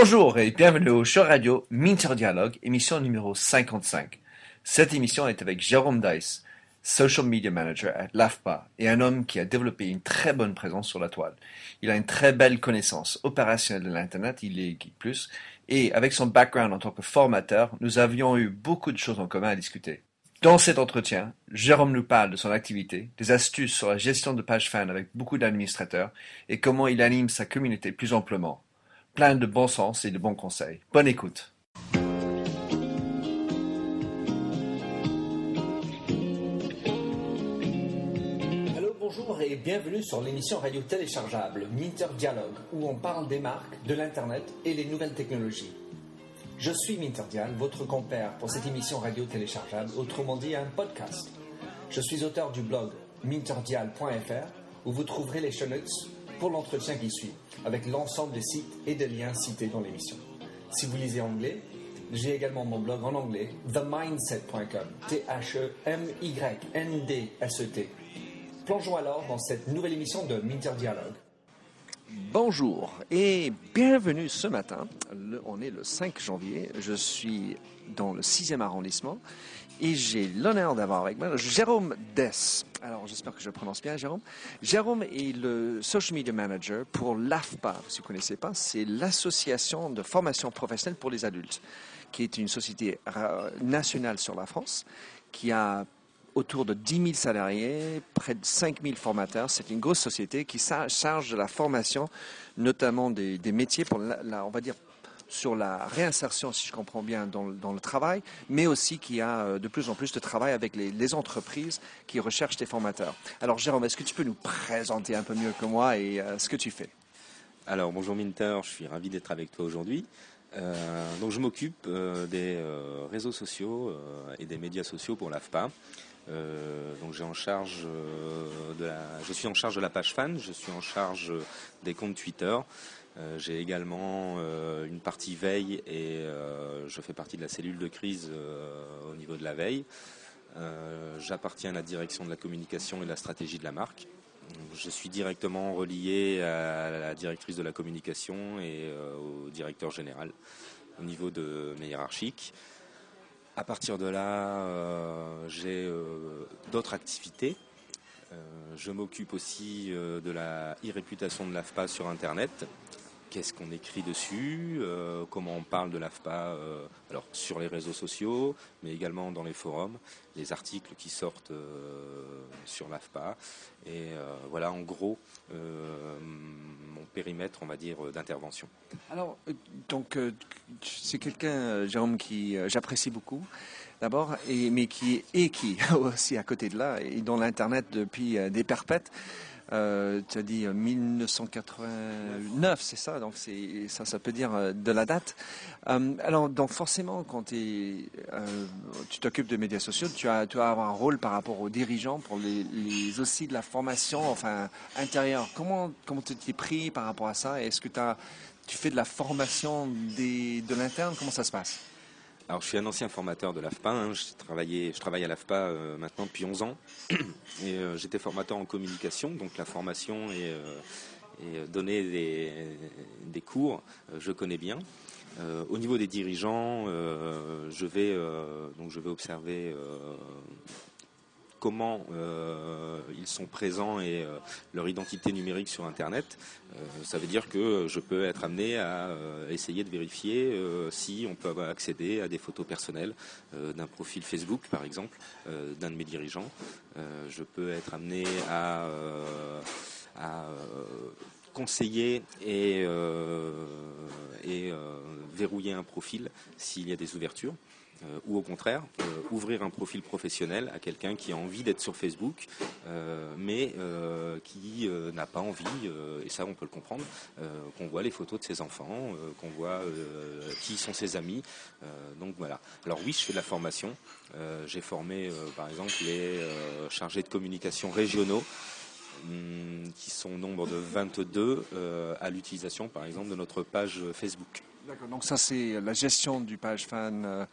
Bonjour et bienvenue au show radio Minter Dialogue, émission numéro 55. Cette émission est avec Jérôme Dice, Social Media Manager à l'AFPA et un homme qui a développé une très bonne présence sur la toile. Il a une très belle connaissance opérationnelle de l'Internet, il est Geek Plus, et avec son background en tant que formateur, nous avions eu beaucoup de choses en commun à discuter. Dans cet entretien, Jérôme nous parle de son activité, des astuces sur la gestion de pages fans avec beaucoup d'administrateurs et comment il anime sa communauté plus amplement plein de bon sens et de bons conseils. Bonne écoute. Allô, bonjour et bienvenue sur l'émission radio téléchargeable Minter Dialogue où on parle des marques, de l'Internet et les nouvelles technologies. Je suis Minterdial, votre compère pour cette émission radio téléchargeable, autrement dit un podcast. Je suis auteur du blog minterdial.fr où vous trouverez les show notes pour l'entretien qui suit, avec l'ensemble des sites et des liens cités dans l'émission. Si vous lisez anglais, j'ai également mon blog en anglais, themindset.com, T-H-E-M-Y-N-D-S-E-T. Plongeons alors dans cette nouvelle émission de Minter Dialogue. Bonjour et bienvenue ce matin. on est le 5 janvier. Je suis dans le 6e arrondissement et j'ai l'honneur d'avoir avec moi Jérôme Dess. Alors, j'espère que je prononce bien, Jérôme. Jérôme est le social media manager pour l'AFPA. Si vous ne connaissez pas, c'est l'Association de formation professionnelle pour les adultes, qui est une société nationale sur la France, qui a autour de 10 000 salariés, près de 5 000 formateurs. C'est une grosse société qui charge de la formation, notamment des, métiers pour, la, on va dire, sur la réinsertion, si je comprends bien, dans, le travail, mais aussi qui a euh, de plus en plus de travail avec les, entreprises qui recherchent des formateurs. Alors Jérôme, est-ce que tu peux nous présenter un peu mieux que moi et euh, ce que tu fais? Alors bonjour Minter, je suis ravi d'être avec toi aujourd'hui. Euh, donc je m'occupe des réseaux sociaux et des médias sociaux pour l'AFPA. Donc j'ai en charge de la, je suis en charge de la page fan, je suis en charge des comptes Twitter, euh, j'ai également euh, une partie veille et euh, je fais partie de la cellule de crise au niveau de la veille. J'appartiens à la direction de la communication et de la stratégie de la marque. Je suis directement relié à la directrice de la communication et au directeur général au niveau de mes hiérarchiques. À partir de là, j'ai d'autres activités. je m'occupe aussi de la e-réputation de l'AFPA sur Internet qu'est-ce qu'on écrit dessus, euh, comment on parle de l'AFPA euh, alors sur les réseaux sociaux, mais également dans les forums, les articles qui sortent euh, sur l'AFPA. Et voilà en gros mon périmètre, on va dire, d'intervention. Alors, donc, c'est quelqu'un, Jérôme, qui j'apprécie beaucoup d'abord, mais qui est qui aussi à côté de là, et dans l'Internet depuis des perpètes. Euh, tu as dit 1989, c'est ça, donc ça, ça peut dire euh, de la date. Euh, alors, donc forcément, quand tu t'occupes de médias sociaux, tu as, tu as un rôle par rapport aux dirigeants pour les, aussi de la formation, enfin intérieure. Comment, comment tu t'es pris par rapport à ça? Est-ce que as, tu fais de la formation des, de l'interne? Comment ça se passe? Alors, je suis un ancien formateur de l'AFPA. Hein. Je, je travaille à l'AFPA euh, maintenant depuis 11 ans. Et euh, j'étais formateur en communication, donc la formation et, euh, donner des, cours, je connais bien. au niveau des dirigeants, je, vais, donc je vais observer comment euh, ils sont présents et euh, leur identité numérique sur Internet, euh, ça veut dire que je peux être amené à essayer de vérifier si on peut accéder à des photos personnelles d'un profil Facebook, par exemple, d'un de mes dirigeants. je peux être amené à, conseiller et, et verrouiller un profil s'il y a des ouvertures. Euh, ou au contraire euh, ouvrir un profil professionnel à quelqu'un qui a envie d'être sur Facebook euh, mais qui n'a pas envie et ça on peut le comprendre qu'on voit les photos de ses enfants qu'on voit qui sont ses amis donc voilà alors oui je fais de la formation j'ai formé par exemple les chargés de communication régionaux hum, qui sont au nombre de 22 à l'utilisation par exemple de notre page Facebook. Donc ça c'est la gestion du page fan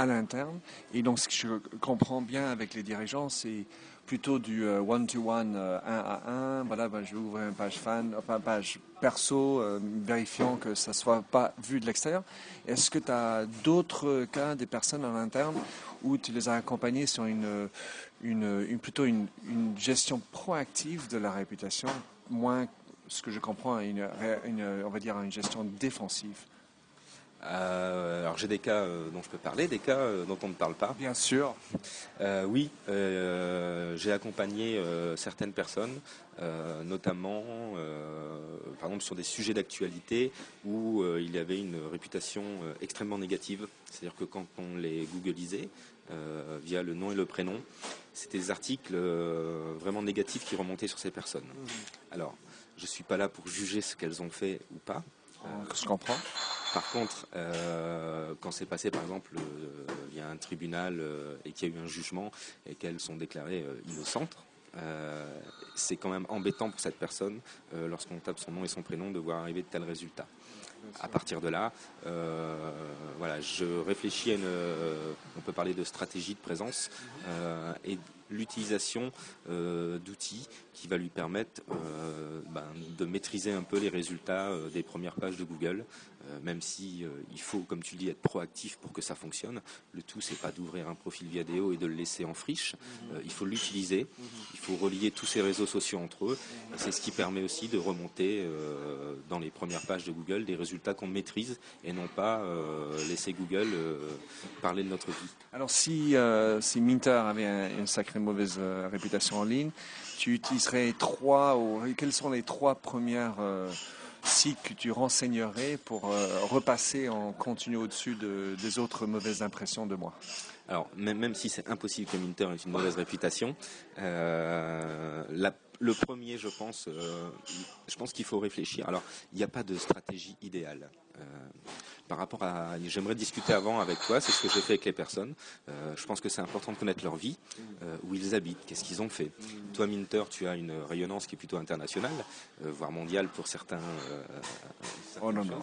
à l'interne. Et donc, ce que je comprends bien avec les dirigeants, c'est plutôt du euh, one-to-one, euh, un à un. Voilà, ben, je vais ouvrir une page fan, une page perso, euh, vérifiant que ça ne soit pas vu de l'extérieur. Est-ce que tu as d'autres cas des personnes en interne où tu les as accompagnés sur une, une, plutôt une, gestion proactive de la réputation, moins ce que je comprends, une, on va dire une gestion défensive? Euh, alors j'ai des cas euh, dont je peux parler, des cas euh, dont on ne parle pas. Bien sûr. oui, j'ai accompagné certaines personnes, notamment par exemple sur des sujets d'actualité où il y avait une réputation extrêmement négative. C'est-à-dire que quand on les googlisait via le nom et le prénom, c'était des articles vraiment négatifs qui remontaient sur ces personnes. Mmh. Alors, je ne suis pas là pour juger ce qu'elles ont fait ou pas. Je comprends. Par contre, euh, quand c'est passé, par exemple, euh, il y a un tribunal euh, et qu'il y a eu un jugement et qu'elles sont déclarées innocentes, c'est quand même embêtant pour cette personne, lorsqu'on tape son nom et son prénom, de voir arriver de tels résultats. À partir de là, voilà, je réfléchis à une, on peut parler de stratégie de présence et l'utilisation d'outils qui va lui permettre ben, de maîtriser un peu les résultats des premières pages de Google, euh, même si euh, il faut, comme tu dis, être proactif pour que ça fonctionne. Le tout, c'est pas d'ouvrir un profil vidéo et de le laisser en friche. Mhm. Euh, il faut l'utiliser. Mhm. Il faut relier tous ces réseaux sociaux entre eux. C'est ce qui permet aussi de remonter dans les premières pages de Google des résultats qu'on maîtrise et non pas laisser Google parler de notre vie. Alors si, si Minter avait une sacrée mauvaise réputation en ligne, tu utiliserais trois, ou, quelles sont les trois premières que tu renseignerais pour euh, repasser en continu au-dessus des autres mauvaises impressions de moi? Alors, même, si c'est impossible que Minter ait une mauvaise réputation, euh, le premier, je pense, euh, je pense qu'il faut réfléchir. Alors, il n'y a pas de stratégie idéale par rapport à. J'aimerais discuter avant avec toi, c'est ce que j'ai fait avec les personnes. Je pense que c'est important de connaître leur vie, où ils habitent, qu'est-ce qu'ils ont fait. Toi, Minter, tu as une rayonnance qui est plutôt internationale, euh, voire mondiale pour certains. oh non, non.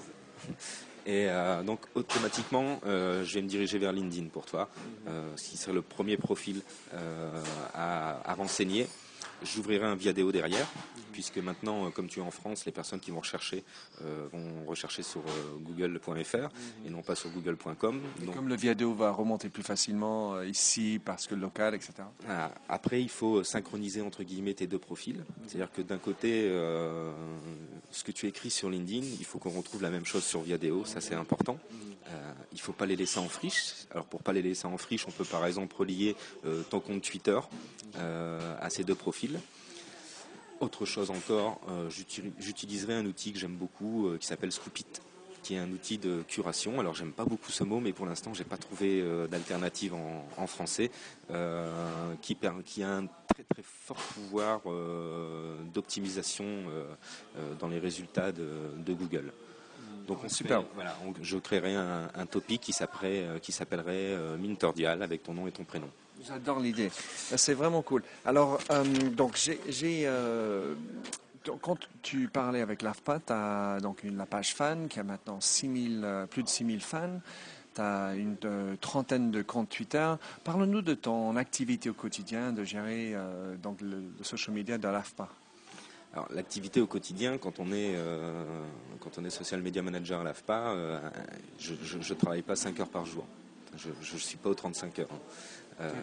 Et donc automatiquement, je vais me diriger vers LinkedIn pour toi, ce qui serait le premier profil à, à renseigner. J'ouvrirai un Viadeo derrière, puisque maintenant, euh, comme tu es en France, les personnes qui vont rechercher euh, vont rechercher sur euh, google.fr et non pas sur google.com. Comme le Viadeo va remonter plus facilement ici parce que le local, etc. Ah, après, il faut synchroniser entre guillemets tes deux profils. C'est-à-dire que d'un côté, ce que tu écris sur LinkedIn, il faut qu'on retrouve la même chose sur Viadeo, ça c'est important. il ne faut pas les laisser en friche. Alors pour pas les laisser en friche, on peut par exemple relier ton compte Twitter à ces deux profils. Autre chose encore, euh, j'utiliserai un outil que j'aime beaucoup euh, qui s'appelle Scoopit, qui est un outil de curation. Alors j'aime pas beaucoup ce mot, mais pour l'instant j'ai pas trouvé euh, d'alternative en, français qui, qui, a un très très fort pouvoir d'optimisation dans les résultats de, Google. Donc on super. voilà, je créerai un, un topic qui s'appellerait Mintordial avec ton nom et ton prénom. J'adore l'idée. C'est vraiment cool. Alors, euh, donc, j'ai. Euh, quand tu parlais avec l'AFPA, tu as donc une, la page fan qui a maintenant 6 euh, plus de 6000 fans. Tu as une trentaine de comptes Twitter. Parle-nous de ton activité au quotidien de gérer donc le, social media de l'AFPA. Alors l'activité au quotidien, quand on est quand on est social media manager à l'AFPA, je, ne travaille pas 5 heures par jour. Je ne suis pas aux 35 heures.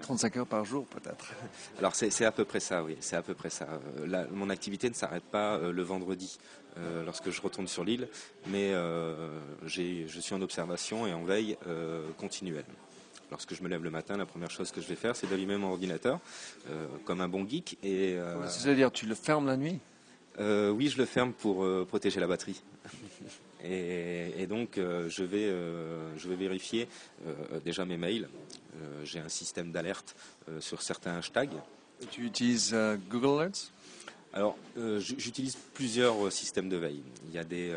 35 euh, heures par jour peut-être. Alors c'est à peu près ça, oui, c'est à peu près ça. Euh, mon activité ne s'arrête pas euh, le vendredi lorsque je retourne sur l'île, mais je suis en observation et en veille continuelle. Lorsque je me lève le matin, la première chose que je vais faire, c'est d'allumer mon ordinateur, comme un bon geek. Et, C'est-à-dire, tu le fermes la nuit? Oui, je le ferme pour protéger la batterie. Et, donc, euh, je, vais, euh, je vais vérifier euh, déjà mes mails. J'ai un système d'alerte sur certains hashtags. tu utilises Google Alerts? Alors, j'utilise plusieurs systèmes de veille. Il y a des,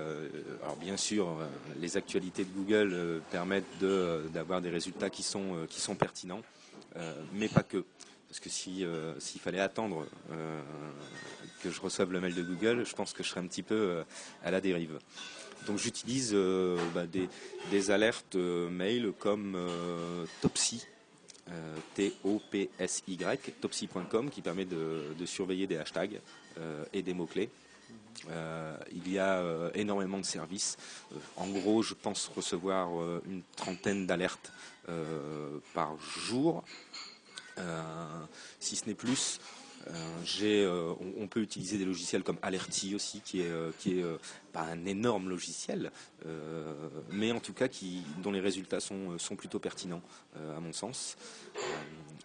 alors bien sûr, les actualités de Google permettent d'avoir des résultats qui sont, qui sont pertinents, mais pas que. Parce que s'il fallait attendre que je reçoive le mail de Google, je pense que je serais un petit peu à la dérive. Donc j'utilise bah, des, alertes mail comme Topsy. T-O-P-S-Y, topsy.com, qui permet de, surveiller des hashtags et des mots-clés. il y a énormément de services. en gros, je pense recevoir une trentaine d'alertes par jour, si ce n'est plus. Euh, euh, on, peut utiliser des logiciels comme Alerty aussi, qui est, euh, pas un énorme logiciel, mais en tout cas qui, dont les résultats sont, sont plutôt pertinents, à mon sens.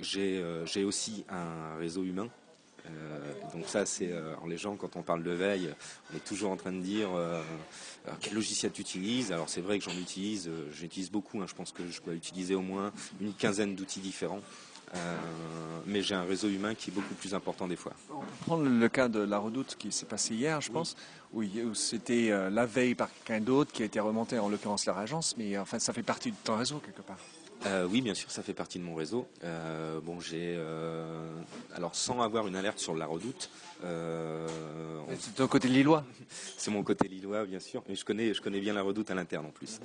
J'ai aussi un réseau humain donc ça, c'est les gens quand on parle de veille, on est toujours en train de dire quel logiciel tu utilises. Alors c'est vrai que j'en utilise, j'utilise beaucoup. Hein. je pense que je dois utiliser au moins une quinzaine d'outils différents. Euh, mais j'ai un réseau humain qui est beaucoup plus important des fois. On peut prendre le cas de la redoute qui s'est passé hier, je pense, où, c'était euh, la veille par quelqu'un d'autre qui a été remonté, en l'occurrence leur agence, mais enfin ça fait partie de ton réseau quelque part. Euh, oui, bien sûr, ça fait partie de mon réseau. bon, j'ai alors sans avoir une alerte sur la redoute. c'est ton côté lillois. c'est mon côté lillois, bien sûr. Mais je connais, je connais bien la redoute à l'interne en plus.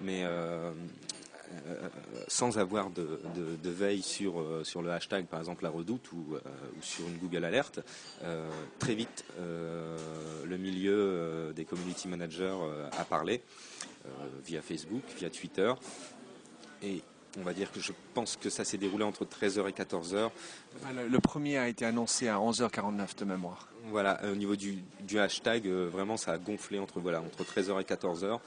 Mais euh, sans avoir de, veille sur, euh, sur le hashtag, par exemple la redoute ou, euh, sur une Google Alert, très vite le milieu des community managers a parlé via Facebook, via Twitter. Et on va dire que je pense que ça s'est déroulé entre 13h et 14h. Le, premier a été annoncé à 11h49 de mémoire. Voilà, au niveau du, hashtag, vraiment ça a gonflé entre, voilà, entre 13h et 14h.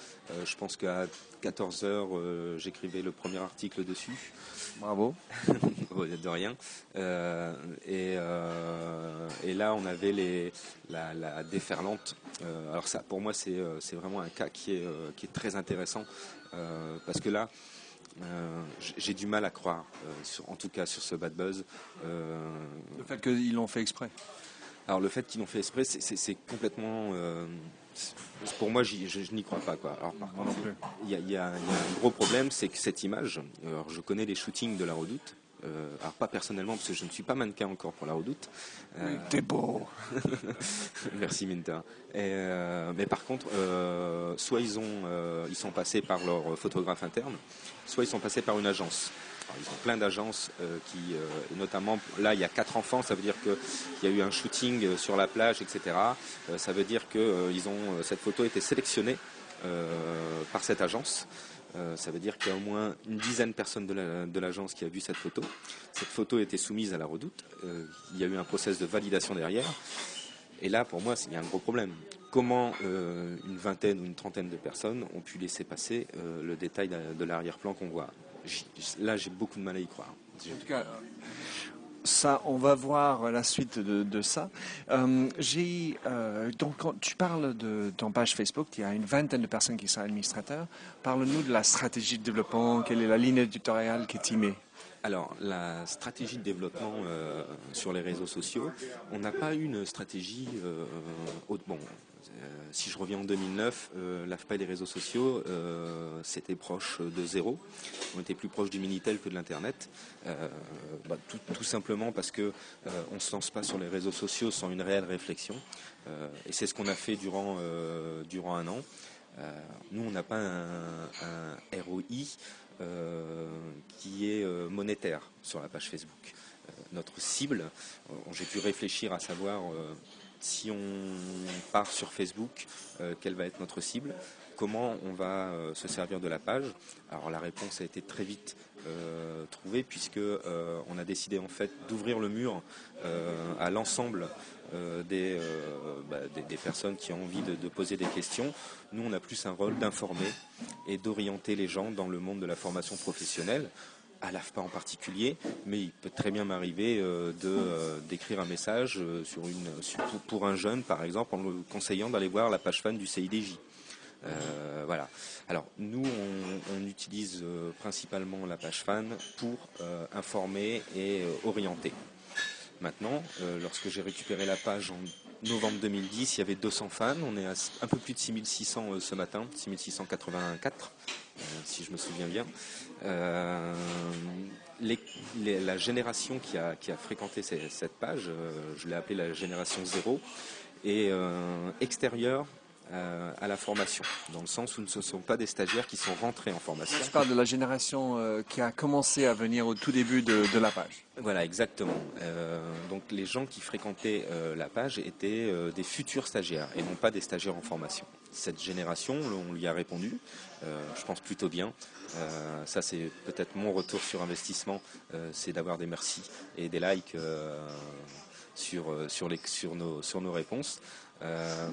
je pense qu'à 14h, j'écrivais le premier article dessus. Bravo. de rien. et, et, là, on avait les, la, déferlante. alors ça, pour moi, c'est vraiment un cas qui est, qui est très intéressant. parce que là, euh, j'ai du mal à croire, euh, en tout cas sur ce bad buzz. Euh, le fait qu'ils l'ont fait exprès Alors le fait qu'ils l'ont fait exprès, c'est complètement... pour moi, je, n'y crois pas. Quoi. Alors, par contre, il y, y, a un gros problème, c'est que cette image, alors je connais les shootings de la redoute, euh, alors pas personnellement parce que je ne suis pas mannequin encore pour la redoute. Euh, T'es beau. Merci Minter. Euh, mais par contre, soit ils ont, ils sont passés par leur photographe interne, soit ils sont passés par une agence. ils ont plein d'agences qui, notamment, là, il y a quatre enfants, ça veut dire qu'il y a eu un shooting sur la plage, etc. ça veut dire que ils ont, cette photo a été sélectionnée par cette agence. Euh, ça veut dire qu'il y a au moins une dizaine de personnes de l'agence qui a vu cette photo. Cette photo a été soumise à la redoute. Euh, il y a eu un process de validation derrière. Et là, pour moi, il y a un gros problème. Comment euh, une vingtaine ou une trentaine de personnes ont pu laisser passer le détail de, l'arrière-plan qu'on voit? Là, j'ai beaucoup de mal à y croire. En tout cas, ça, on va voir la suite de, ça. Euh, j'ai euh, donc quand tu parles de ton page Facebook, il y a une vingtaine de personnes qui sont administrateurs. Parle-nous de la stratégie de développement. Quelle est la ligne éditoriale qui est timée alors, la stratégie de développement euh, sur les réseaux sociaux, on n'a pas une stratégie haute. Bon, si je reviens en 2009, euh, l'AFPA et les réseaux sociaux, euh, c'était proche de zéro. On était plus proche du Minitel que de l'Internet. Euh, bah, tout, simplement parce qu'on ne se lance pas sur les réseaux sociaux sans une réelle réflexion. et c'est ce qu'on a fait durant, durant un an. nous, on n'a pas un, ROI qui est monétaire sur la page Facebook. notre cible, j'ai pu réfléchir à savoir si on part sur Facebook, euh, quelle va être notre cible Comment on va euh, se servir de la page Alors la réponse a été très vite euh, trouvée puisque on a décidé en fait d'ouvrir le mur à l'ensemble bah, des, des, personnes qui ont envie de, poser des questions. Nous, on a plus un rôle d'informer et d'orienter les gens dans le monde de la formation professionnelle à l'AFPA en particulier, mais il peut très bien m'arriver euh, euh, d'écrire un message euh, sur une, pour un jeune, par exemple, en le conseillant d'aller voir la page fan du CIDJ. voilà. Alors nous, on, utilise principalement la page fan pour informer et orienter. Maintenant, lorsque j'ai récupéré la page en novembre 2010, il y avait 200 fans. On est à un peu plus de 6600 ce matin, 6684, si je me souviens bien. Euh, la génération qui a, fréquenté cette page, euh, je l'ai appelée la génération zéro, est euh, extérieure euh, à la formation, dans le sens où ce ne sont pas des stagiaires qui sont rentrés en formation. Je parle de la génération euh, qui a commencé à venir au tout début de, la page. Voilà, exactement. Euh, donc les gens qui fréquentaient la page étaient des futurs stagiaires et non pas des stagiaires en formation. Cette génération, on lui a répondu, je pense plutôt bien. ça, c'est peut-être mon retour sur investissement, c'est d'avoir des merci et des likes sur, sur, les, sur, nos, sur nos réponses. Euh,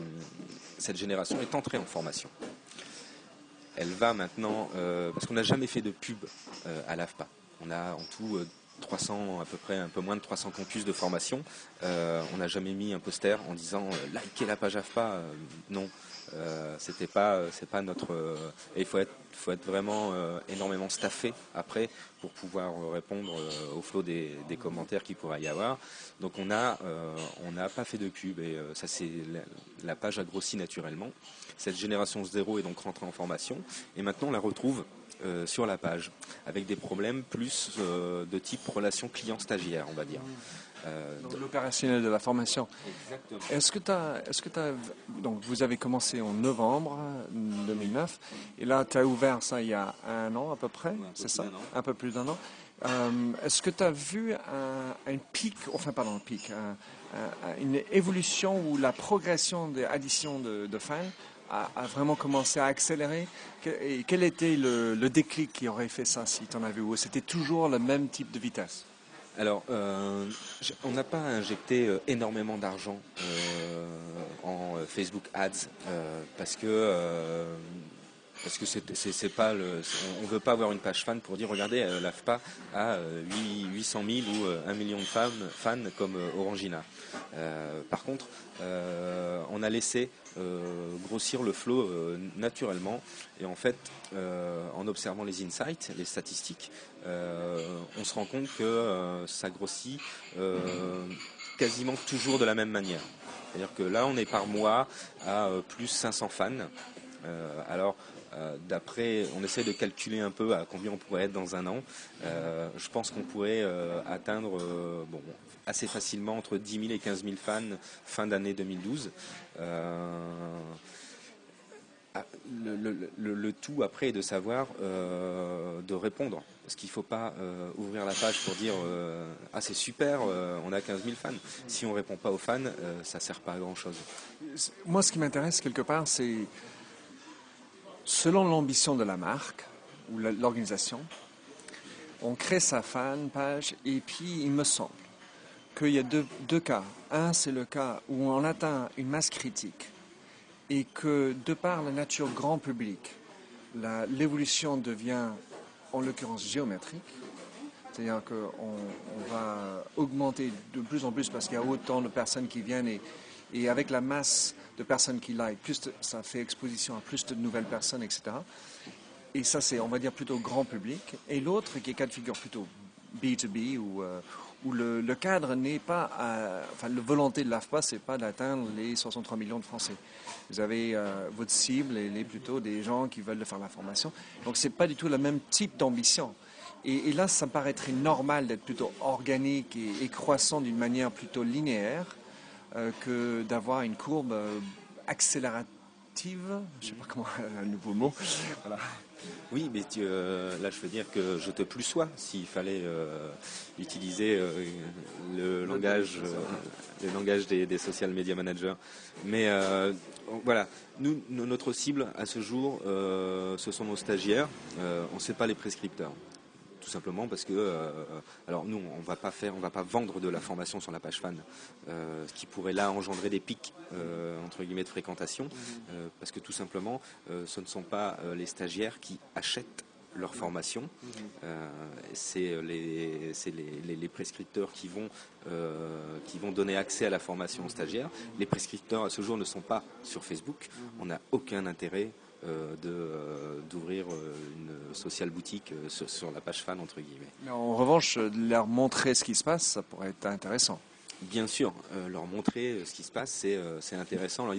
cette génération est entrée en formation. Elle va maintenant, euh, parce qu'on n'a jamais fait de pub euh, à l'AFPA. On a en tout 300, à peu près un peu moins de 300 campus de formation. on n'a jamais mis un poster en disant likez la page AFPA. non, c'était pas, c'est pas notre. et il faut être, faut être vraiment énormément staffé après pour pouvoir répondre au flot des, des commentaires qu'il pourrait y avoir. Donc on a, euh, on n'a pas fait de pub et euh, ça c'est la, page a grossi naturellement. Cette génération zéro est donc rentrée en formation et maintenant on la retrouve euh, sur la page avec des problèmes plus de type relation client-stagiaire, on va dire. L'opérationnel de la formation. Exactement. Est-ce que tu as, est-ce que as, donc vous avez commencé en novembre 2009 et là tu as ouvert ça il y a un an à peu près, c'est ça, un peu plus d'un an. Euh, est-ce que tu as vu un, pic, enfin pardon, un pic, une évolution où la progression des additions de, fans a, vraiment commencé à accélérer? Et quel était le, déclic qui aurait fait ça si tu en vu Ou c'était toujours le même type de vitesse? Alors, euh, on n'a pas injecté euh, énormément d'argent en Facebook Ads parce que parce que c'est pas on veut pas avoir une page fan pour dire regardez euh, l'AFPA a 800 000 ou 1 euh, million de fans, fans comme euh, Orangina. par contre, on a laissé grossir le flot naturellement et en fait, en observant les insights, les statistiques, on se rend compte que ça grossit quasiment toujours de la même manière. C'est-à-dire que là, on est par mois à plus 500 fans. alors, euh, d'après, on essaie de calculer un peu à combien on pourrait être dans un an. Euh, je pense qu'on pourrait euh, atteindre bon, assez facilement entre 10 000 et 15 000 fans fin d'année 2012. Ah, le, tout après est de savoir de répondre. Parce qu'il ne faut pas ouvrir la page pour dire Ah, c'est super, on a 15 000 fans. Si on ne répond pas aux fans, ça ne sert pas à grand chose. Moi, ce qui m'intéresse quelque part, c'est selon l'ambition de la marque ou l'organisation, on crée sa fan page et puis il me semble qu'il y a deux, cas. Un, c'est le cas où on atteint une masse critique et que de par la nature grand public, l'évolution devient en l'occurrence géométrique. C'est-à-dire qu'on on va augmenter de plus en plus parce qu'il y a autant de personnes qui viennent et, et avec la masse de personnes qui like, plus ça fait exposition à plus de nouvelles personnes, etc. Et ça, c'est, on va dire, plutôt grand public. Et l'autre, qui est cas de figure plutôt B2B, où, euh, où le, cadre n'est pas, enfin, la volonté de l'AFPA, c'est pas d'atteindre les 63 millions de Français. Vous avez euh, votre cible, elle est plutôt des gens qui veulent faire la formation. Donc, c'est pas du tout le même type d'ambition. Et, là, ça me paraîtrait normal d'être plutôt organique et croissant d'une manière plutôt linéaire que d'avoir une courbe euh, accélérative. Je ne sais pas comment, un nouveau mot. Oui, mais euh, là, je veux dire que je te plus sois s'il fallait utiliser le langage, le langage des, social media managers. Mais voilà, nous, notre cible à ce jour, ce sont nos stagiaires. on ne sait pas les prescripteurs tout simplement parce que, euh, alors nous, on va pas faire, on va pas vendre de la formation sur la page fan, euh, ce qui pourrait là engendrer des pics euh, entre guillemets de fréquentation, mhm. parce que tout simplement, ce ne sont pas les stagiaires qui achètent leur formation. Mhm. c'est les, les, les, prescripteurs qui vont, qui vont donner accès à la formation aux stagiaires. Les prescripteurs à ce jour ne sont pas sur Facebook. Mhm. On n'a aucun intérêt d'ouvrir euh, une social boutique sur, la page fan entre guillemets. Mais en revanche, leur montrer ce qui se passe, ça pourrait être intéressant. Bien sûr, leur montrer ce qui se passe, c'est intéressant. Alors,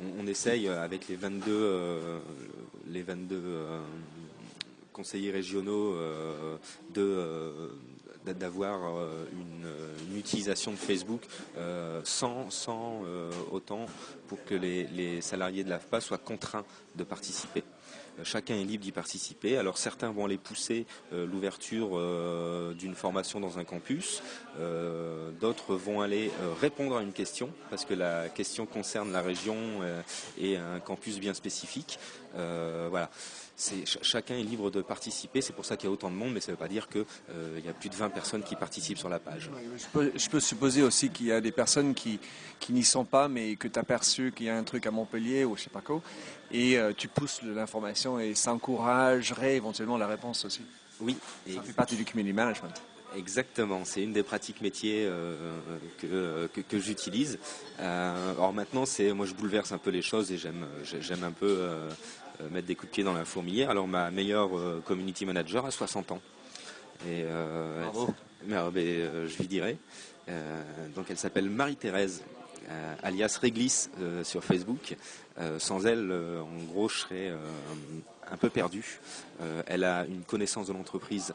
on, essaye avec les 22, les 22 conseillers régionaux de d'avoir une, utilisation de Facebook sans, sans autant pour que les, salariés de l'AFPA soient contraints de participer. Euh, chacun est libre d'y participer. Alors certains vont aller pousser euh, l'ouverture euh, d'une formation dans un campus, d'autres vont aller répondre à une question parce que la question concerne la région et un campus bien spécifique. voilà chacun est libre de participer. C'est pour ça qu'il y a autant de monde, mais ça ne veut pas dire qu'il y a plus de 20 personnes qui participent sur la page. Je peux, supposer aussi qu'il y a des personnes qui, n'y sont pas, mais que tu as perçu qu'il y a un truc à Montpellier ou je sais pas quoi, et tu pousses l'information et ça encouragerait éventuellement la réponse aussi. Oui. Et ça fait partie du community management. Exactement, c'est une des pratiques métiers euh, que, que, j'utilise. Euh, alors maintenant, c'est moi je bouleverse un peu les choses et j'aime j'aime un peu euh, mettre des coups de pied dans la fourmilière. Alors ma meilleure community manager a 60 ans. Et, Bravo. Mais, je lui dirai. donc elle s'appelle Marie-Thérèse euh, alias Réglis euh, sur Facebook. Euh, sans elle, en gros, je serais un peu perdu. elle a une connaissance de l'entreprise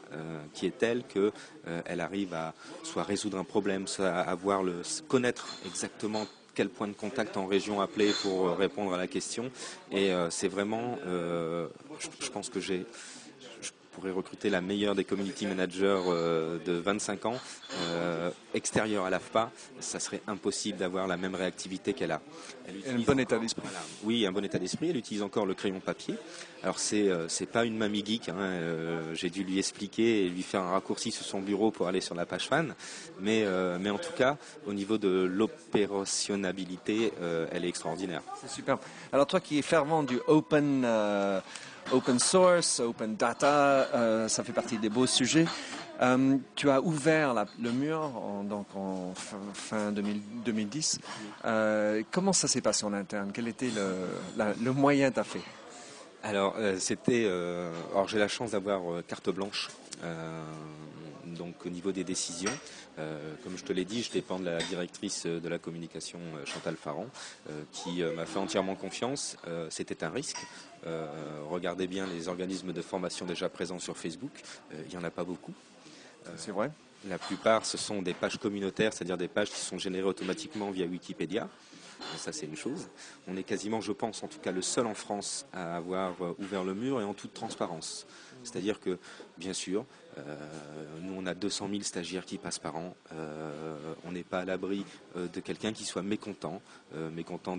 qui est telle qu'elle arrive à soit résoudre un problème, soit avoir le connaître exactement quel point de contact en région appeler pour répondre à la question. Et c'est vraiment, je, pense que j'ai pourrait recruter la meilleure des community managers euh, de 25 ans euh, extérieure à l'AFPA, ça serait impossible d'avoir la même réactivité qu'elle a. Elle un bon état d'esprit. oui, un bon état d'esprit. Elle utilise encore le crayon papier. Alors c'est euh, c'est pas une mamie geek. Hein, J'ai dû lui expliquer et lui faire un raccourci sur son bureau pour aller sur la page fan. Mais mais en tout cas, au niveau de l'opérationnalité, elle est extraordinaire. C'est super. Alors toi qui es fervent du open open source, open data, euh, ça fait partie des beaux sujets. Euh, tu as ouvert le mur en, donc en fin, 2010. Euh, comment ça s'est passé en interne? Quel était le, moyen tu fait? Alors, c'était. alors, j'ai la chance d'avoir carte blanche donc au niveau des décisions. Comme je te l'ai dit, je dépends de la directrice de la communication Chantal Farran, euh, qui m'a fait entièrement confiance. C'était un risque. Regardez bien les organismes de formation déjà présents sur Facebook. il n'y en a pas beaucoup. C'est vrai. La plupart, ce sont des pages communautaires, c'est-à-dire des pages qui sont générées automatiquement via Wikipédia. Ça, c'est une chose. On est quasiment, je pense, en tout cas le seul en France à avoir ouvert le mur et en toute transparence. C'est-à-dire que, bien sûr, euh, nous, on a 200 000 stagiaires qui passent par an. Euh, on n'est pas à l'abri euh, de quelqu'un qui soit mécontent, mécontent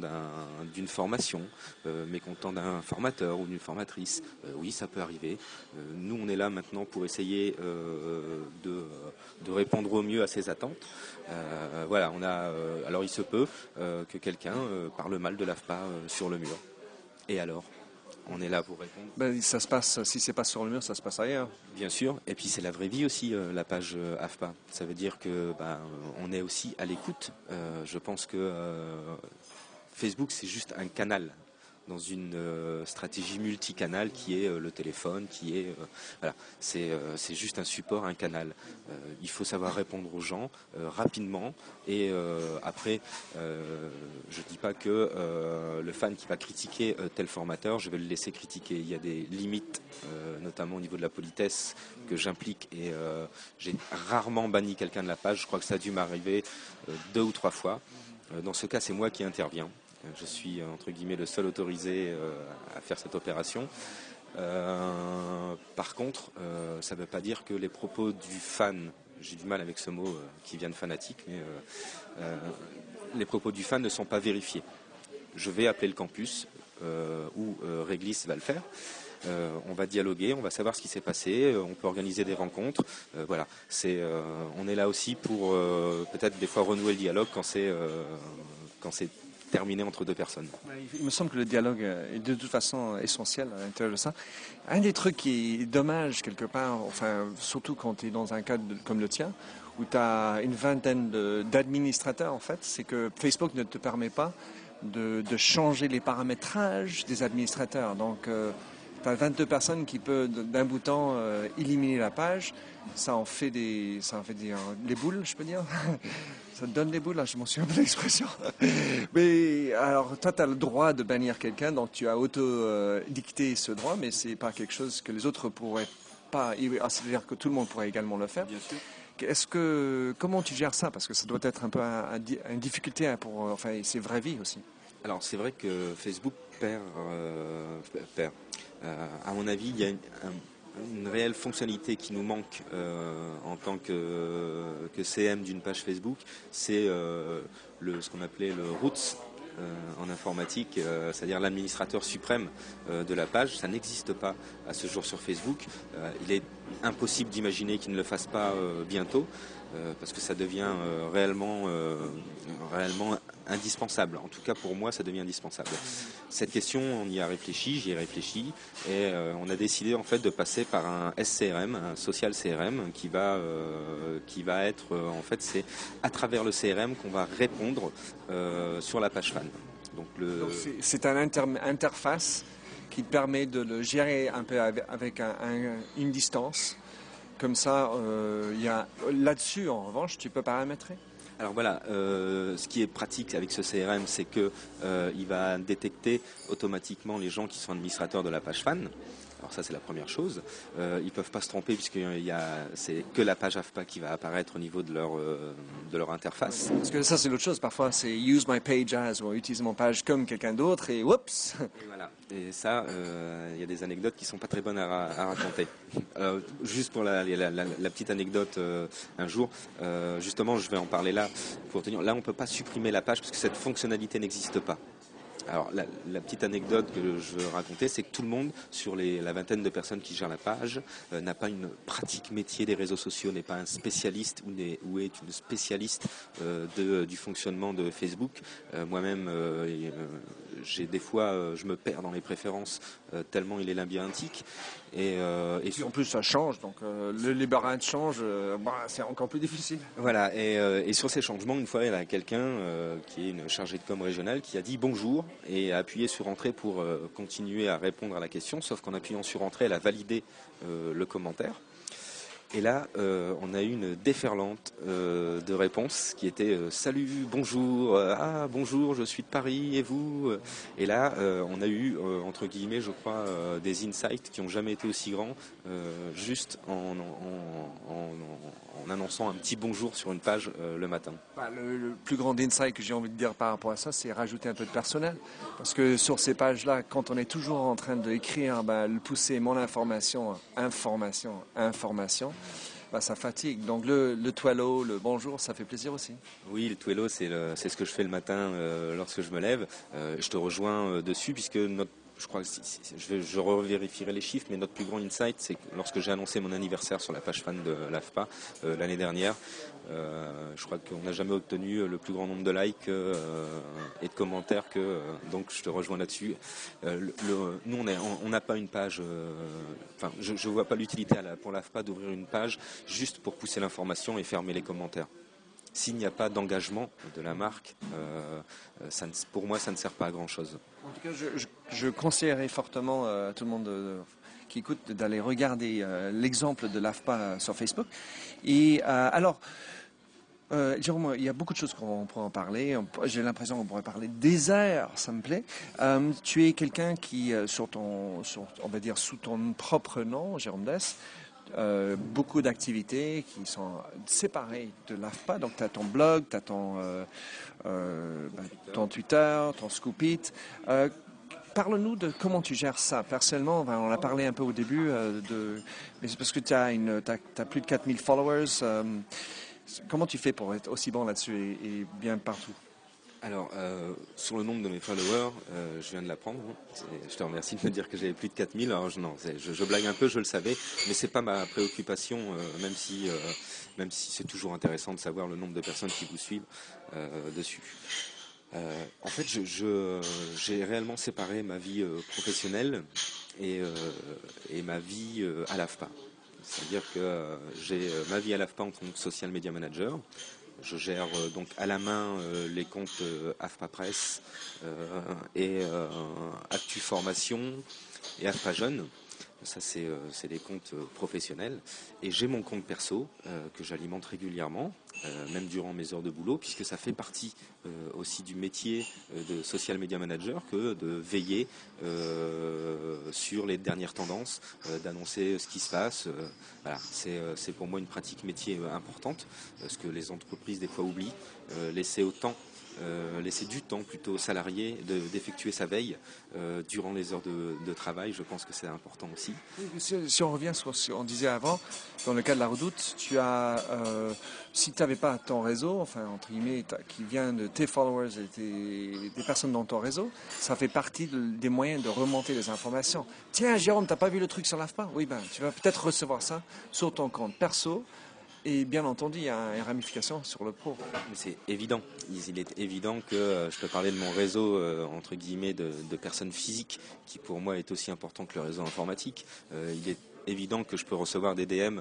d'une formation, mécontent d'un formateur ou d'une formatrice. oui, ça peut arriver. nous, on est là maintenant pour essayer de, répondre au mieux à ces attentes. voilà, on a. alors, il se peut que quelqu'un parle mal de l'AFPA sur le mur. Et alors? On est là pour répondre. Ben, ça se passe, si c'est pas sur le mur, ça se passe ailleurs. Bien sûr. Et puis c'est la vraie vie aussi, euh, la page euh, AFPA. Ça veut dire que ben, on est aussi à l'écoute. Euh, je pense que Facebook, c'est juste un canal dans une euh, stratégie multicanal qui est euh, le téléphone, qui est euh, voilà, c'est c'est juste un support, un canal. il faut savoir répondre aux gens rapidement et après, je dis pas que le fan qui va critiquer tel formateur, je vais le laisser critiquer. Il y a des limites, notamment au niveau de la politesse que j'implique et j'ai rarement banni quelqu'un de la page. Je crois que ça a dû m'arriver deux ou trois fois. Dans ce cas, c'est moi qui interviens. Je suis entre guillemets le seul autorisé euh, à faire cette opération. Euh, par contre, euh, ça ne veut pas dire que les propos du fan, j'ai du mal avec ce mot qui vient de fanatique, mais les propos du fan ne sont pas vérifiés. Je vais appeler le campus ou Réglis va le faire. on va dialoguer, on va savoir ce qui s'est passé, on peut organiser des rencontres. voilà, on est là aussi pour peut-être des fois renouer le dialogue quand c'est quand c'est terminé entre deux personnes. Il me semble que le dialogue est de toute façon essentiel à l'intérieur de ça. Un des trucs qui est dommage quelque part, enfin, surtout quand tu es dans un cadre comme le tien, où tu as une vingtaine d'administrateurs en fait, c'est que Facebook ne te permet pas de, changer les paramétrages des administrateurs. Donc, euh, tu as 22 personnes qui peuvent d'un bout temps euh, éliminer la page. Ça en fait des, ça en fait des, les boules, je peux dire. Ça te donne des boules, là, je m'en souviens de l'expression. mais alors, toi, tu as le droit de bannir quelqu'un, donc tu as auto-dicté ce droit, mais c'est pas quelque chose que les autres pourraient pas. Ah, c'est-à-dire que tout le monde pourrait également le faire. Bien sûr. Est-ce que comment tu gères ça? Parce que ça doit être un peu une difficulté pour, enfin, c'est vraie vie aussi. Alors c'est vrai que Facebook perd, perd. à mon avis, il y a une, une réelle fonctionnalité qui nous manque euh, en tant que, CM d'une page Facebook, c'est euh, ce qu'on appelait le roots euh, en informatique, c'est-à-dire l'administrateur suprême de la page. Ça n'existe pas à ce jour sur Facebook. il est impossible d'imaginer qu'il ne le fasse pas bientôt. parce que ça devient réellement, réellement indispensable. En tout cas, pour moi, ça devient indispensable. Cette question, on y a réfléchi, j'y ai réfléchi, et euh, on a décidé en fait de passer par un SCRM, un social CRM, qui va, euh, qui va être, euh, en fait, c'est à travers le CRM qu'on va répondre sur la page fan. Donc, le... c'est un interface qui permet de le gérer un peu avec une distance. Comme ça, là-dessus, en revanche, tu peux paramétrer. Alors voilà, euh, ce qui est pratique avec ce CRM, c'est qu'il euh, va détecter automatiquement les gens qui sont administrateurs de la page fan. Alors ça c'est la première chose. Euh, ils peuvent pas se tromper puisque c'est que la page AFPA qui va apparaître au niveau de leur euh, de leur interface. Parce que ça c'est l'autre chose. Parfois c'est use my page as ou utilise mon page comme quelqu'un d'autre et whoops. Et voilà. Et ça, euh, il y a des anecdotes qui sont pas très bonnes à, raconter. juste pour la, la, petite anecdote, un jour, justement, je vais en parler là pour tenir. Là, on peut pas supprimer la page parce que cette fonctionnalité n'existe pas. Alors la, petite anecdote que je veux raconter, c'est que tout le monde, sur la vingtaine de personnes qui gèrent la page, euh, n'a pas une pratique métier des réseaux sociaux, n'est pas un spécialiste ou, est, une spécialiste euh, du fonctionnement de Facebook. Euh, moi-même, j'ai des fois, je me perds dans les préférences tellement il est labyrinthique. Et, et en plus ça change, donc le libéral change, bah, c'est encore plus difficile. Voilà, et, et, sur ces changements, une fois il y a quelqu'un qui est une chargée de com régionale qui a dit bonjour, et a appuyé sur Entrée pour euh, continuer à répondre à la question, sauf qu'en appuyant sur Entrée, elle a validé euh, le commentaire. Et là, euh, on a eu une déferlante euh, de réponses qui était euh, salut, bonjour, ah bonjour, je suis de Paris et vous? Et là, on a eu entre guillemets, je crois, des insights qui n'ont jamais été aussi grands, juste en, annonçant un petit bonjour sur une page le matin. Bah, le, plus grand insight que j'ai envie de dire par rapport à ça, c'est rajouter un peu de personnel, parce que sur ces pages-là, quand on est toujours en train d'écrire, bah, pousser mon information, information, information bah, ça fatigue. Donc le, le le bonjour, ça fait plaisir aussi. Oui, le toileau, c'est ce que je fais le matin euh, lorsque je me lève. Euh, je te rejoins euh, dessus puisque notre je crois que je, je revérifierai les chiffres, mais notre plus grand insight, c'est que lorsque j'ai annoncé mon anniversaire sur la page fan de l'AFPA euh, l'année dernière, euh, je crois qu'on n'a jamais obtenu le plus grand nombre de likes euh, et de commentaires que donc je te rejoins là-dessus. nous on n'a pas une page, enfin je, ne vois pas l'utilité pour l'AFPA d'ouvrir une page juste pour pousser l'information et fermer les commentaires s'il n'y a pas d'engagement de la marque, pour moi, ça ne sert pas à grand-chose. En tout cas, je, conseillerais fortement à tout le monde qui écoute d'aller regarder euh, l'exemple de l'AFPA sur Facebook. Et euh, alors, Jérôme, il y a beaucoup de choses qu'on pourrait en parler. J'ai l'impression qu'on pourrait parler des airs, ça me plaît. tu es quelqu'un qui, sur ton, on va dire sous ton propre nom, Jérôme Dess, euh, beaucoup d'activités qui sont séparées de l'AFPA. Donc, tu as ton blog, tu as ton, euh, euh, bah, ton Twitter, ton Scoopit. Parle-nous de comment tu gères ça. Personnellement, on a parlé un peu au début, de, mais c'est parce que tu as, as, plus de 4000 followers. comment tu fais pour être aussi bon là-dessus et bien partout? Alors, euh, sur le nombre de mes followers, euh, je viens de l'apprendre. Hein. Je te remercie de me dire que j'avais plus de 4000. Alors, je, non, je, je, blague un peu, je le savais, mais c'est pas ma préoccupation, euh, même si, même si c'est toujours intéressant de savoir le nombre de personnes qui vous suivent dessus. en fait, j'ai réellement séparé ma vie professionnelle et, et, ma vie à l'AFPA. C'est-à-dire que j'ai ma vie à l'AFPA en tant que social media manager. Je gère euh, donc à la main euh, les comptes euh, AFPA Presse et Actu Formation et AFPA Jeune. Ça, c'est des comptes professionnels. Et j'ai mon compte perso que j'alimente régulièrement, même durant mes heures de boulot, puisque ça fait partie aussi du métier de social media manager que de veiller sur les dernières tendances, d'annoncer ce qui se passe. voilà, c'est pour moi une pratique métier importante, ce que les entreprises des fois oublient, laisser autant euh, laisser du temps plutôt aux salariés d'effectuer sa veille euh, durant les heures de, travail. Je pense que c'est important aussi. Si, on revient sur ce qu'on disait avant, dans le cas de la redoute, tu as, euh, si tu n'avais pas ton réseau, enfin entre guillemets, qui vient de tes followers et des personnes dans ton réseau, ça fait partie des moyens de remonter les informations. Tiens, Jérôme, tu n'as pas vu le truc sur l'AFPA? Oui, ben, tu vas peut-être recevoir ça sur ton compte perso et bien entendu, il y a une ramification sur le pro. C'est évident. Il est évident que euh, je peux parler de mon réseau, euh, entre guillemets, de, personnes physiques, qui pour moi est aussi important que le réseau informatique. Euh, il est évident que je peux recevoir des DM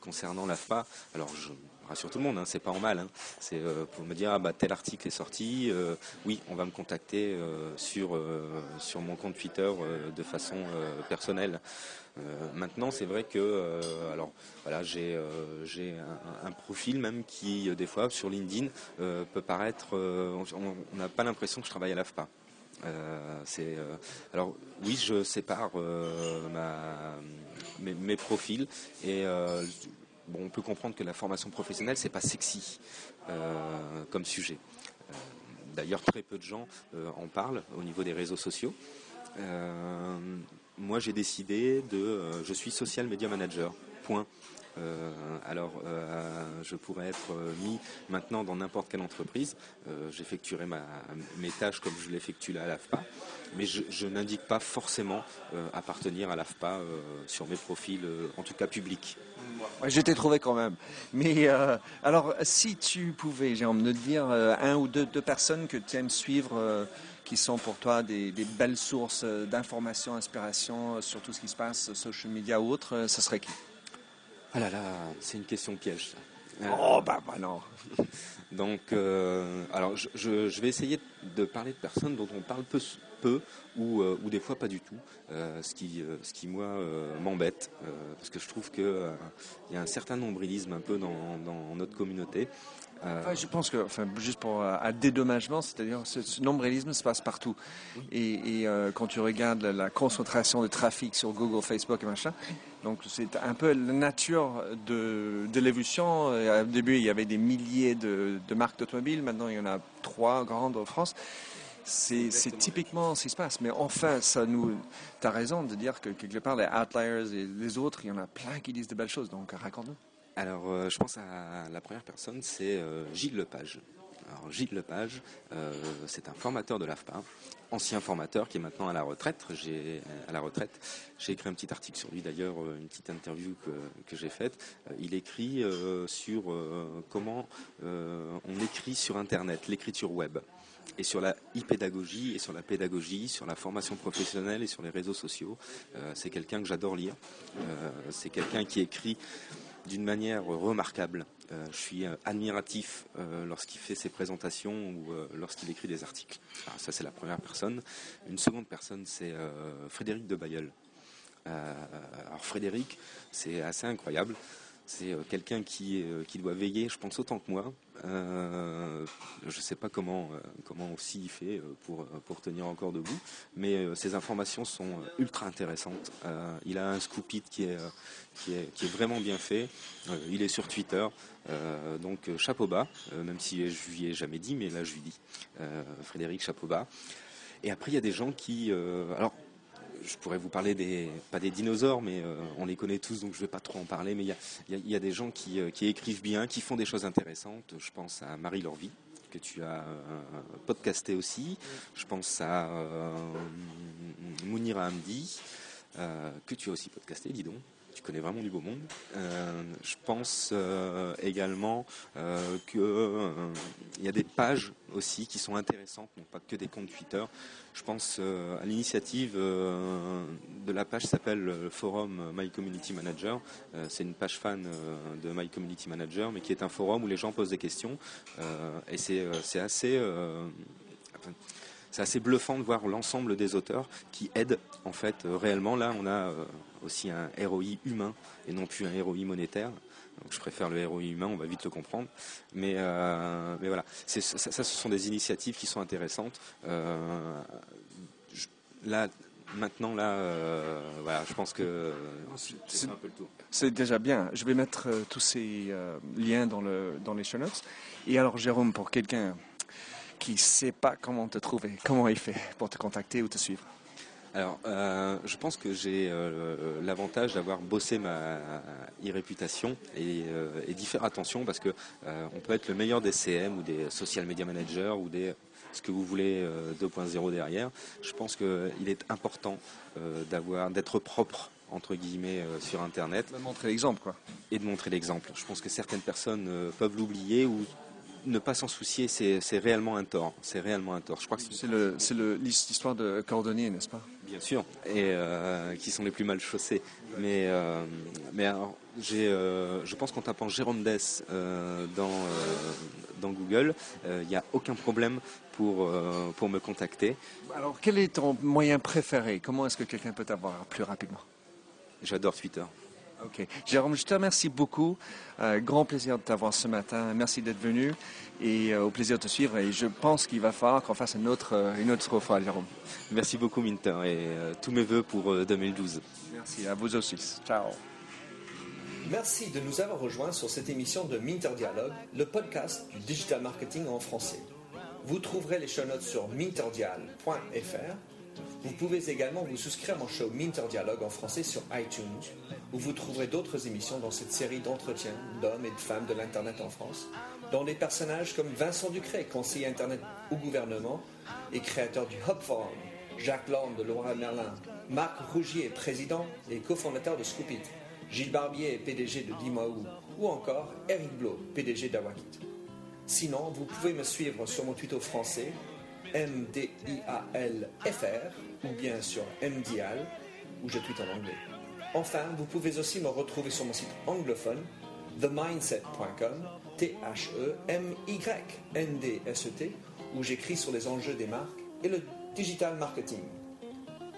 concernant l'AFPA. Alors, je rassure tout le monde, hein, c'est pas en mal. Hein. C'est pour me dire ah, bah, tel article est sorti. oui, on va me contacter sur sur mon compte Twitter de façon personnelle. Euh, maintenant, c'est vrai que euh, alors voilà, j'ai euh, un, profil même qui des fois sur LinkedIn peut paraître, on n'a pas l'impression que je travaille à l'AFPA. alors oui, je sépare mes, profils et on peut comprendre que la formation professionnelle c'est pas sexy comme sujet. D'ailleurs, très peu de gens en parlent au niveau des réseaux sociaux moi j'ai décidé de euh, je suis social media manager. Point. Euh, alors, euh, je pourrais être mis maintenant dans n'importe quelle entreprise. J'effectuerai mes tâches comme je l'effectue à l'AFPA, mais je, n'indique pas forcément appartenir à l'AFPA sur mes profils, en tout cas publics. je t'ai trouvé quand même. Mais alors, si tu pouvais, j'ai envie de dire, un ou deux personnes que tu aimes suivre qui sont pour toi des, belles sources d'informations, d'inspiration sur tout ce qui se passe, social media ou autre, ce serait qui? Ah là là, c'est une question piège. Oh bah, bah non. Donc, euh, alors je, vais essayer de parler de personnes dont on parle peu, peu ou, euh, ou des fois pas du tout, euh, ce, qui, ce qui moi m'embête, parce que je trouve qu'il y a un certain nombrilisme un peu dans, dans notre communauté. Je pense que, enfin, juste pour un dédommagement, c'est-à-dire ce, ce, nombrilisme se passe partout. Et, quand tu regardes la concentration de trafic sur Google, Facebook et machin, donc c'est un peu la nature de, de l'évolution. Au début, il y avait des milliers de, de marques d'automobiles, maintenant il y en a trois grandes en France. C'est typiquement ce qui se passe. Mais enfin, ça nous. Tu as raison de dire que quelque part, les outliers et les autres, il y en a plein qui disent de belles choses. Donc raconte-nous. Alors, euh, je pense à la première personne, c'est euh, Gilles Lepage. Alors, Gilles Lepage, euh, c'est un formateur de l'AFPA, ancien formateur qui est maintenant à la retraite. J'ai à la retraite. J'ai écrit un petit article sur lui d'ailleurs, une petite interview que, j'ai faite. Il écrit sur comment on écrit sur Internet, l'écriture web et sur la e-pédagogie et sur la pédagogie, sur la formation professionnelle et sur les réseaux sociaux. c'est quelqu'un que j'adore lire. c'est quelqu'un qui écrit d'une manière remarquable. Euh, je suis euh, admiratif euh, lorsqu'il fait ses présentations ou lorsqu'il écrit des articles. ça, c'est la première personne. Une seconde personne, c'est Frédéric de Bayeul. alors Frédéric, c'est assez incroyable. C'est euh, quelqu'un qui, euh, qui doit veiller, je pense, autant que moi. Euh, je ne sais pas comment, comment aussi il fait pour, tenir encore debout, mais ses informations sont ultra intéressantes. il a un scoop it qui est vraiment bien fait. il est sur Twitter, donc chapeau bas, même si je lui ai jamais dit, mais là je lui dis. Frédéric, chapeau bas. Et après, il y a des gens qui. alors, je pourrais vous parler des, pas des dinosaures, mais euh, on les connaît tous, donc je ne vais pas trop en parler. Mais il y a, des gens euh, qui, écrivent bien, qui font des choses intéressantes. Je pense à Marie Lorvie, que tu as euh, podcasté aussi. Je pense à Mounira Hamdi, que tu as aussi podcasté, dis donc tu connais vraiment du beau monde. Euh, je pense euh, également euh, qu'il y a des pages aussi qui sont intéressantes, non pas que des comptes Twitter. Je pense à l'initiative de la page s'appelle le forum My Community Manager. c'est une page fan de My Community Manager, mais qui est un forum où les gens posent des questions. et c'est assez c'est assez bluffant de voir l'ensemble des auteurs qui aident en fait réellement. Là, on a aussi un ROI humain et non plus un ROI monétaire. Donc je préfère le ROI humain, on va vite le comprendre. Mais, mais voilà, ça, ça, ce sont des initiatives qui sont intéressantes. là, maintenant, là, euh, voilà, je pense que c'est un peu le tour. C'est déjà bien. Je vais mettre euh, tous ces euh, liens dans, le, dans les show notes. Et alors, Jérôme, pour quelqu'un qui ne sait pas comment te trouver, comment il fait pour te contacter ou te suivre? Alors, je pense que j'ai l'avantage d'avoir bossé ma e-réputation et, et d'y faire attention parce que on peut être le meilleur des CM ou des social media managers ou des ce que vous voulez 2.0 euh, derrière. Je pense qu'il est important euh, d'avoir, d'être propre entre guillemets euh, sur Internet. De montrer l'exemple, quoi. Et de montrer l'exemple. Je pense que certaines personnes peuvent l'oublier ou ne pas s'en soucier, c'est réellement un tort. C'est réellement un tort. Je crois que c'est l'histoire de cordonnier, n'est-ce pas? Bien sûr, et qui sont les plus mal chaussés. Mais, mais j'ai, je pense qu'en tapant Jérôme Dess dans, dans Google, il n'y a aucun problème pour, euh, pour me contacter. Alors, quel est ton moyen préféré? Comment est-ce que quelqu'un peut t'avoir plus rapidement? J'adore Twitter. Ok. Jérôme, je te remercie beaucoup. Euh, grand plaisir de t'avoir ce matin. Merci d'être venu et euh, au plaisir de te suivre. Et je pense qu'il va falloir qu'on fasse une autre, une autre fois, Jérôme. Merci beaucoup, Minter, et tous mes voeux pour 2012. Merci, à vous aussi. Ciao. Merci de nous avoir rejoints sur cette émission de Minter Dialogue, le podcast du digital marketing en français. Vous trouverez les show notes sur minterdial.fr. Vous pouvez également vous souscrire à mon show Minter Dialogue en français sur iTunes, où vous trouverez d'autres émissions dans cette série d'entretiens d'hommes et de femmes de l'Internet en France, dont des personnages comme Vincent Ducré, conseiller Internet au gouvernement et créateur du Hub Forum, Jacques Lorne de Laura Merlin, Marc Rougier, président et cofondateur de Scoopit, Gilles Barbier, PDG de Dimaou, ou encore Eric Blo, PDG d'Awakit. Sinon, vous pouvez me suivre sur mon Twitter français, MDIALFR, ou bien sur MDIAL, où je tweete en anglais. Enfin, vous pouvez aussi me retrouver sur mon site anglophone, themindset.com, T-H-E-M-Y-N-D-S-E-T, où j'écris sur les enjeux des marques et le digital marketing.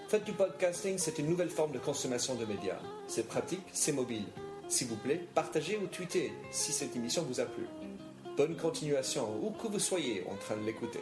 Faites du podcasting, c'est une nouvelle forme de consommation de médias. C'est pratique, c'est mobile. S'il vous plaît, partagez ou tweetez si cette émission vous a plu. Bonne continuation, où que vous soyez en train de l'écouter.